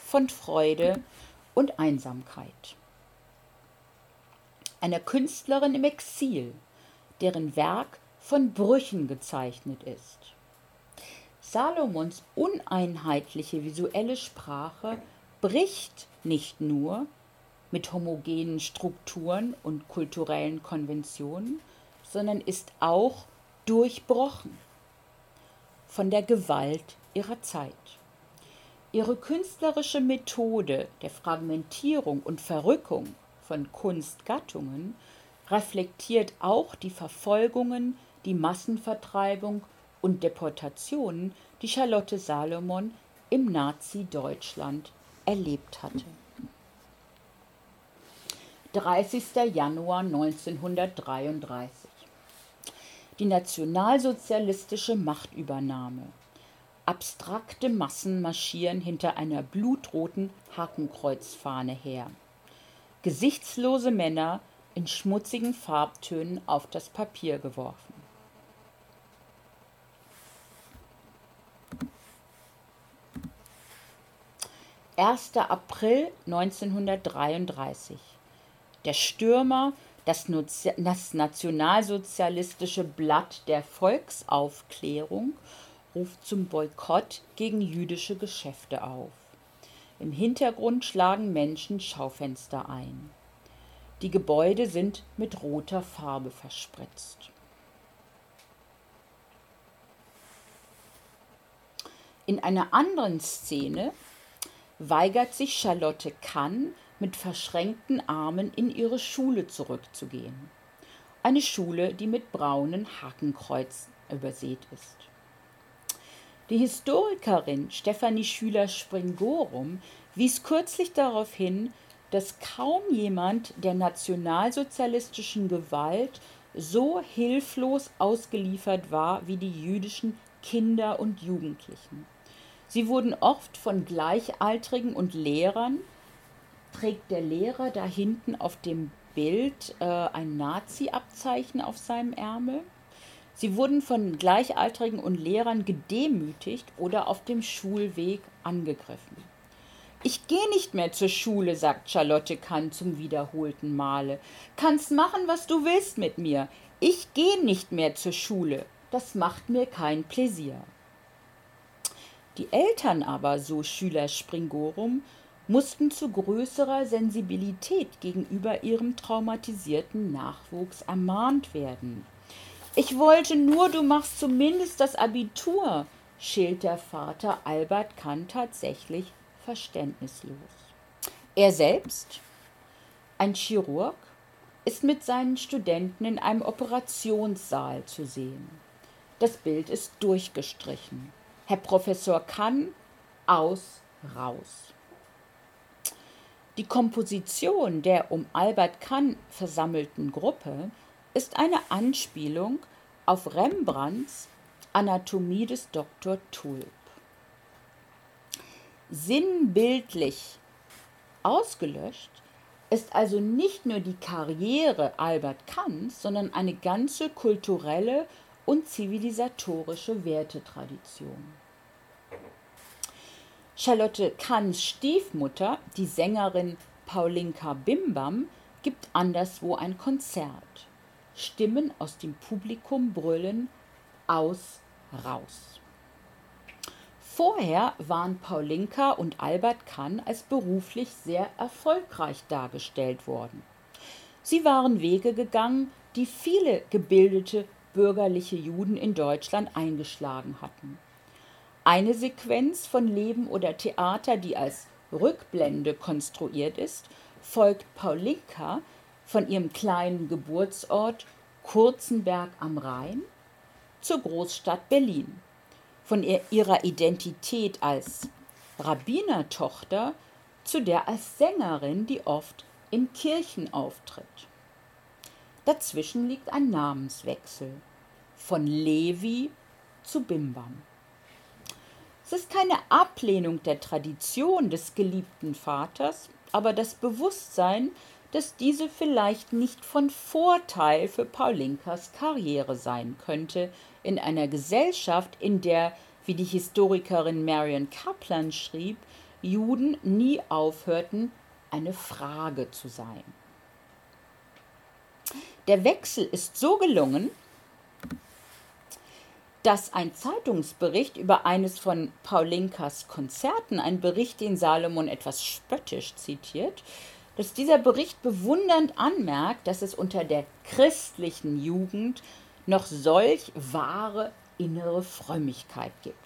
von Freude und Einsamkeit. Einer Künstlerin im Exil, deren Werk von Brüchen gezeichnet ist. Salomons uneinheitliche visuelle Sprache bricht nicht nur, mit homogenen Strukturen und kulturellen Konventionen, sondern ist auch durchbrochen von der Gewalt ihrer Zeit. Ihre künstlerische Methode der Fragmentierung und Verrückung von Kunstgattungen reflektiert auch die Verfolgungen, die Massenvertreibung und Deportationen, die Charlotte Salomon im Nazi-Deutschland erlebt hatte. 30. Januar 1933. Die nationalsozialistische Machtübernahme. Abstrakte Massen marschieren hinter einer blutroten Hakenkreuzfahne her. Gesichtslose Männer in schmutzigen Farbtönen auf das Papier geworfen. Erster April 1933 der Stürmer, das, das nationalsozialistische Blatt der Volksaufklärung, ruft zum Boykott gegen jüdische Geschäfte auf. Im Hintergrund schlagen Menschen Schaufenster ein. Die Gebäude sind mit roter Farbe verspritzt. In einer anderen Szene weigert sich Charlotte Kann, mit verschränkten Armen in ihre Schule zurückzugehen. Eine Schule, die mit braunen Hakenkreuzen übersät ist. Die Historikerin Stefanie Schüler-Springorum wies kürzlich darauf hin, dass kaum jemand der nationalsozialistischen Gewalt so hilflos ausgeliefert war wie die jüdischen Kinder und Jugendlichen. Sie wurden oft von Gleichaltrigen und Lehrern, trägt der Lehrer da hinten auf dem Bild äh, ein Nazi-Abzeichen auf seinem Ärmel. Sie wurden von Gleichaltrigen und Lehrern gedemütigt oder auf dem Schulweg angegriffen. Ich gehe nicht mehr zur Schule, sagt Charlotte Kahn zum wiederholten Male. Kannst machen, was du willst mit mir. Ich gehe nicht mehr zur Schule. Das macht mir kein Pläsier. Die Eltern aber, so Schüler Springorum, mussten zu größerer Sensibilität gegenüber ihrem traumatisierten Nachwuchs ermahnt werden. Ich wollte nur, du machst zumindest das Abitur, schält der Vater Albert Kahn tatsächlich verständnislos. Er selbst, ein Chirurg, ist mit seinen Studenten in einem Operationssaal zu sehen. Das Bild ist durchgestrichen. Herr Professor kann aus, raus. Die Komposition der um Albert Kahn versammelten Gruppe ist eine Anspielung auf Rembrandts Anatomie des Dr. Tulp. Sinnbildlich ausgelöscht ist also nicht nur die Karriere Albert Kahns, sondern eine ganze kulturelle und zivilisatorische Wertetradition. Charlotte Kahns Stiefmutter, die Sängerin Paulinka Bimbam, gibt anderswo ein Konzert. Stimmen aus dem Publikum brüllen aus, raus. Vorher waren Paulinka und Albert Kahn als beruflich sehr erfolgreich dargestellt worden. Sie waren Wege gegangen, die viele gebildete bürgerliche Juden in Deutschland eingeschlagen hatten. Eine Sequenz von Leben oder Theater, die als Rückblende konstruiert ist, folgt Paulinka von ihrem kleinen Geburtsort Kurzenberg am Rhein zur Großstadt Berlin von ihrer Identität als Rabbinertochter zu der als Sängerin, die oft in Kirchen auftritt. Dazwischen liegt ein Namenswechsel von Levi zu Bimbam. Es ist keine Ablehnung der Tradition des geliebten Vaters, aber das Bewusstsein, dass diese vielleicht nicht von Vorteil für Paulinkas Karriere sein könnte, in einer Gesellschaft, in der, wie die Historikerin Marion Kaplan schrieb, Juden nie aufhörten, eine Frage zu sein. Der Wechsel ist so gelungen, dass ein Zeitungsbericht über eines von Paulinkas Konzerten, ein Bericht, den Salomon etwas spöttisch zitiert, dass dieser Bericht bewundernd anmerkt, dass es unter der christlichen Jugend noch solch wahre innere Frömmigkeit gibt.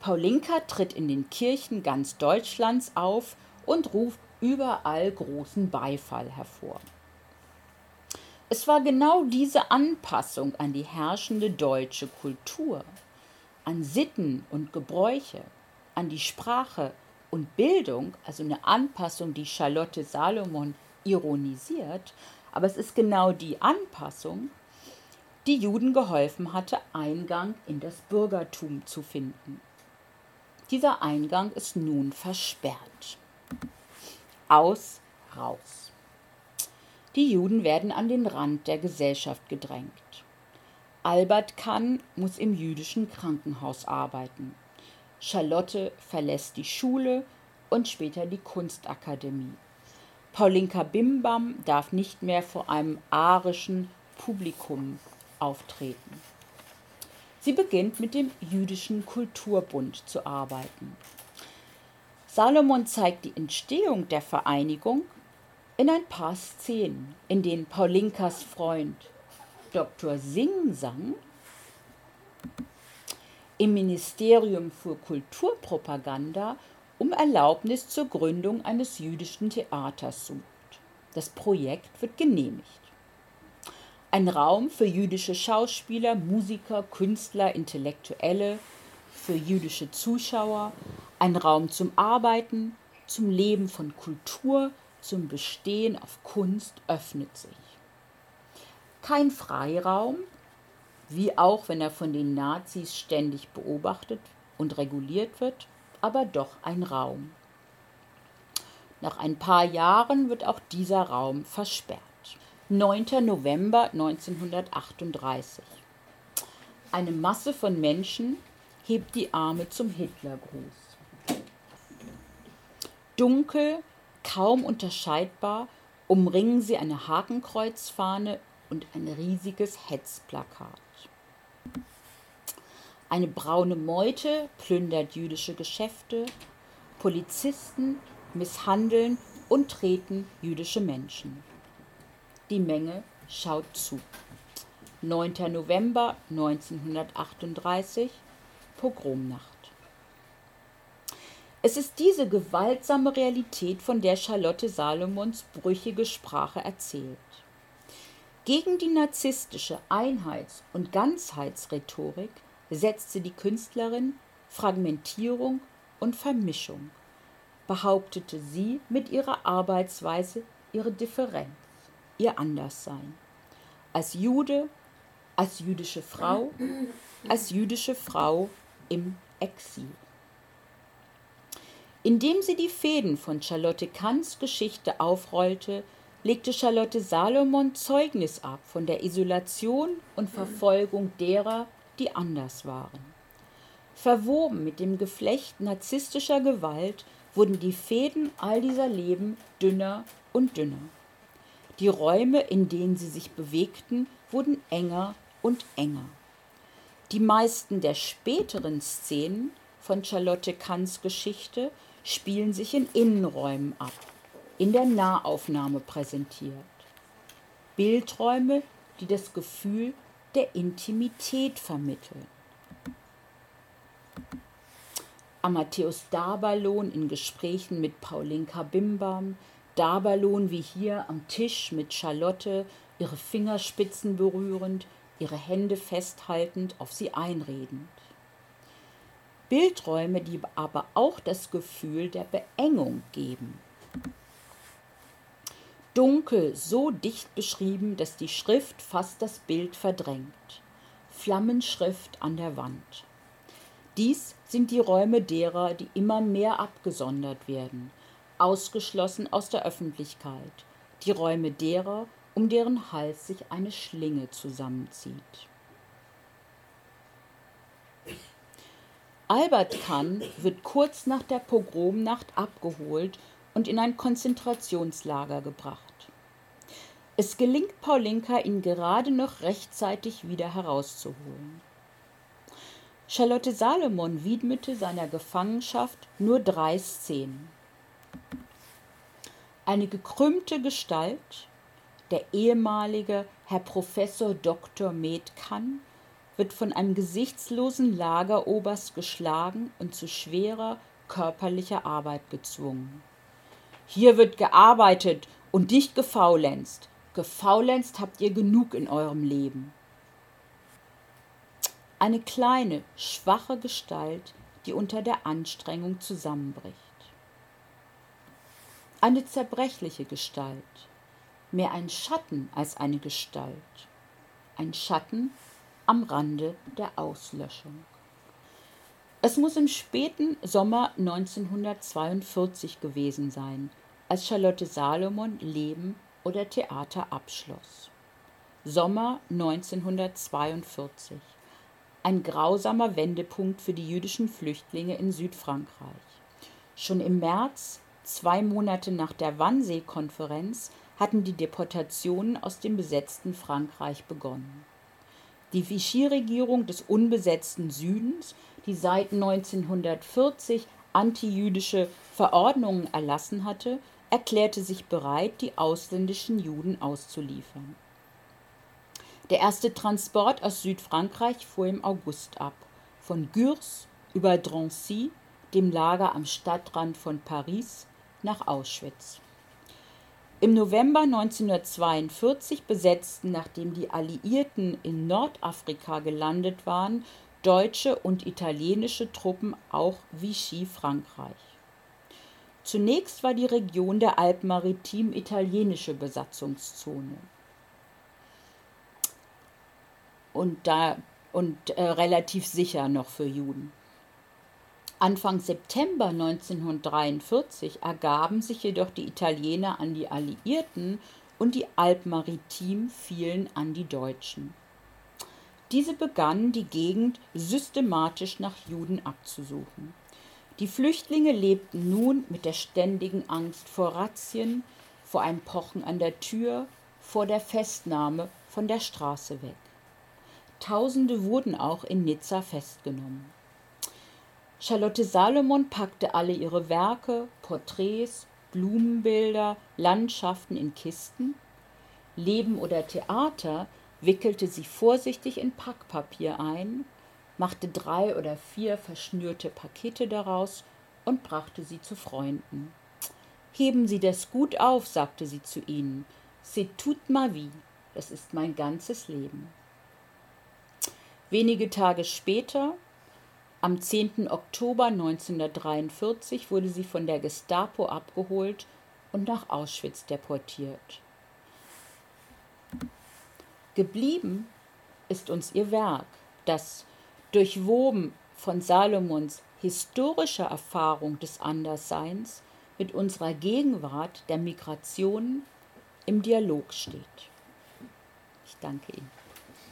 Paulinka tritt in den Kirchen ganz Deutschlands auf und ruft überall großen Beifall hervor. Es war genau diese Anpassung an die herrschende deutsche Kultur, an Sitten und Gebräuche, an die Sprache und Bildung, also eine Anpassung, die Charlotte Salomon ironisiert, aber es ist genau die Anpassung, die Juden geholfen hatte, Eingang in das Bürgertum zu finden. Dieser Eingang ist nun versperrt. Aus, raus. Die Juden werden an den Rand der Gesellschaft gedrängt. Albert Kann muss im jüdischen Krankenhaus arbeiten. Charlotte verlässt die Schule und später die Kunstakademie. Paulinka Bimbam darf nicht mehr vor einem arischen Publikum auftreten. Sie beginnt mit dem Jüdischen Kulturbund zu arbeiten. Salomon zeigt die Entstehung der Vereinigung in ein paar Szenen, in denen Paulinkas Freund Dr. Singsang im Ministerium für Kulturpropaganda um Erlaubnis zur Gründung eines jüdischen Theaters sucht. Das Projekt wird genehmigt. Ein Raum für jüdische Schauspieler, Musiker, Künstler, Intellektuelle, für jüdische Zuschauer, ein Raum zum Arbeiten, zum Leben von Kultur, zum Bestehen auf Kunst öffnet sich. Kein Freiraum, wie auch wenn er von den Nazis ständig beobachtet und reguliert wird, aber doch ein Raum. Nach ein paar Jahren wird auch dieser Raum versperrt. 9. November 1938. Eine Masse von Menschen hebt die Arme zum Hitlergruß. Dunkel, kaum unterscheidbar, umringen sie eine Hakenkreuzfahne und ein riesiges Hetzplakat. Eine braune Meute plündert jüdische Geschäfte, Polizisten misshandeln und treten jüdische Menschen. Die Menge schaut zu. 9. November 1938 Pogromnacht. Es ist diese gewaltsame Realität, von der Charlotte Salomons brüchige Sprache erzählt. Gegen die narzisstische Einheits- und Ganzheitsrhetorik setzte die Künstlerin Fragmentierung und Vermischung, behauptete sie mit ihrer Arbeitsweise ihre Differenz, ihr Anderssein. Als Jude, als jüdische Frau, als jüdische Frau im Exil. Indem sie die Fäden von Charlotte Kanns Geschichte aufrollte, legte Charlotte Salomon Zeugnis ab von der Isolation und Verfolgung derer, die anders waren. Verwoben mit dem Geflecht narzisstischer Gewalt wurden die Fäden all dieser Leben dünner und dünner. Die Räume, in denen sie sich bewegten, wurden enger und enger. Die meisten der späteren Szenen von Charlotte Kanns Geschichte spielen sich in Innenräumen ab in der Nahaufnahme präsentiert. Bildräume, die das Gefühl der Intimität vermitteln. Amadeus Dabalon in Gesprächen mit Paulinka Bimbam, Dabalon wie hier am Tisch mit Charlotte, ihre Fingerspitzen berührend, ihre Hände festhaltend, auf sie einredend. Bildräume, die aber auch das Gefühl der Beengung geben dunkel so dicht beschrieben, dass die Schrift fast das Bild verdrängt. Flammenschrift an der Wand. Dies sind die Räume derer, die immer mehr abgesondert werden, ausgeschlossen aus der Öffentlichkeit, die Räume derer, um deren Hals sich eine Schlinge zusammenzieht. Albert Kahn wird kurz nach der Pogromnacht abgeholt und in ein Konzentrationslager gebracht. Es gelingt Paulinka, ihn gerade noch rechtzeitig wieder herauszuholen. Charlotte Salomon widmete seiner Gefangenschaft nur drei Szenen. Eine gekrümmte Gestalt, der ehemalige Herr Professor Dr. Metkan, wird von einem gesichtslosen Lageroberst geschlagen und zu schwerer körperlicher Arbeit gezwungen. Hier wird gearbeitet und nicht gefaulenzt. Gefaulenzt habt ihr genug in eurem Leben. Eine kleine, schwache Gestalt, die unter der Anstrengung zusammenbricht. Eine zerbrechliche Gestalt, mehr ein Schatten als eine Gestalt. Ein Schatten am Rande der Auslöschung. Es muss im späten Sommer 1942 gewesen sein, als Charlotte Salomon Leben oder Theater abschloss. Sommer 1942. Ein grausamer Wendepunkt für die jüdischen Flüchtlinge in Südfrankreich. Schon im März, zwei Monate nach der Wannsee-Konferenz, hatten die Deportationen aus dem besetzten Frankreich begonnen. Die Vichy-Regierung des unbesetzten Südens, die seit 1940 antijüdische Verordnungen erlassen hatte, erklärte sich bereit, die ausländischen Juden auszuliefern. Der erste Transport aus Südfrankreich fuhr im August ab, von Gurs über Drancy, dem Lager am Stadtrand von Paris, nach Auschwitz. Im November 1942 besetzten, nachdem die Alliierten in Nordafrika gelandet waren, deutsche und italienische Truppen auch Vichy Frankreich. Zunächst war die Region der Alpen maritim italienische Besatzungszone. Und, da, und äh, relativ sicher noch für Juden. Anfang September 1943 ergaben sich jedoch die Italiener an die Alliierten und die Alpen maritim fielen an die Deutschen. Diese begannen, die Gegend systematisch nach Juden abzusuchen. Die Flüchtlinge lebten nun mit der ständigen Angst vor Razzien, vor einem Pochen an der Tür, vor der Festnahme von der Straße weg. Tausende wurden auch in Nizza festgenommen. Charlotte Salomon packte alle ihre Werke, Porträts, Blumenbilder, Landschaften in Kisten. Leben oder Theater wickelte sie vorsichtig in Packpapier ein machte drei oder vier verschnürte Pakete daraus und brachte sie zu Freunden. Heben Sie das gut auf, sagte sie zu ihnen. C'est toute ma vie, das ist mein ganzes Leben. Wenige Tage später, am 10. Oktober 1943, wurde sie von der Gestapo abgeholt und nach Auschwitz deportiert. Geblieben ist uns ihr Werk, das durchwoben von Salomons historischer Erfahrung des Andersseins mit unserer Gegenwart der Migration im Dialog steht. Ich danke Ihnen.